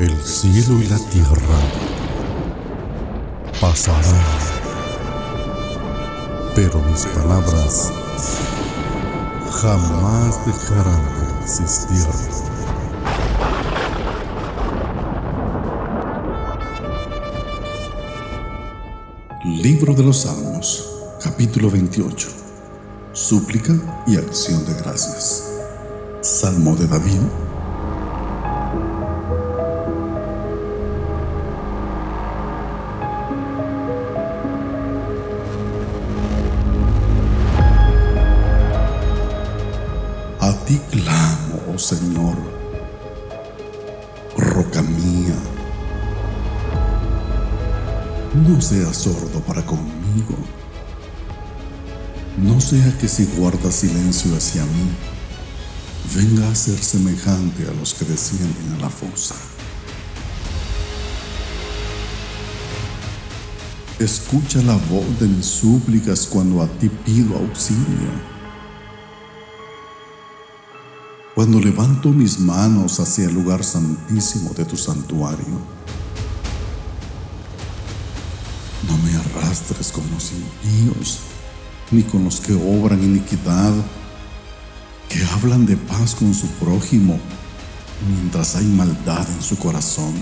El cielo y la tierra pasarán, pero mis palabras jamás dejarán de existir. Libro de los Salmos, capítulo 28. Súplica y acción de gracias. Salmo de David. Ti clamo, oh Señor, roca mía. No seas sordo para conmigo. No sea que si guardas silencio hacia mí, venga a ser semejante a los que descienden a la fosa. Escucha la voz de mis súplicas cuando a ti pido auxilio. Cuando levanto mis manos hacia el lugar santísimo de tu santuario. No me arrastres con los impíos, ni con los que obran iniquidad, que hablan de paz con su prójimo, mientras hay maldad en su corazón.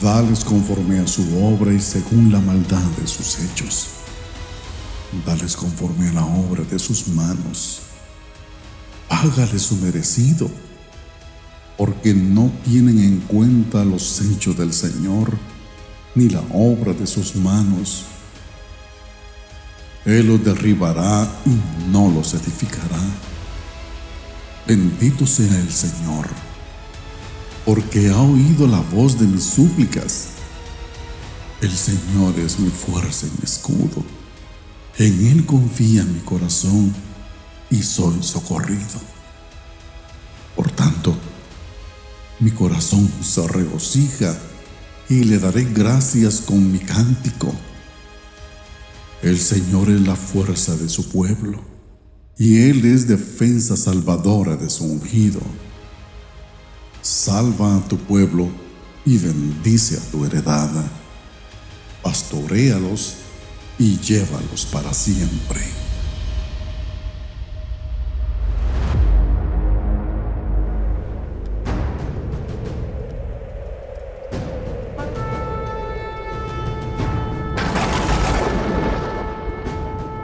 Dales conforme a su obra y según la maldad de sus hechos. Dales conforme a la obra de sus manos. Págale su merecido, porque no tienen en cuenta los hechos del Señor ni la obra de sus manos. Él los derribará y no los edificará. Bendito sea el Señor, porque ha oído la voz de mis súplicas. El Señor es mi fuerza y mi escudo. En Él confía mi corazón y soy socorrido. Por tanto, mi corazón se regocija y le daré gracias con mi cántico. El Señor es la fuerza de su pueblo, y Él es defensa salvadora de su ungido. Salva a tu pueblo y bendice a tu heredad. Pastoréalos y llévalos para siempre.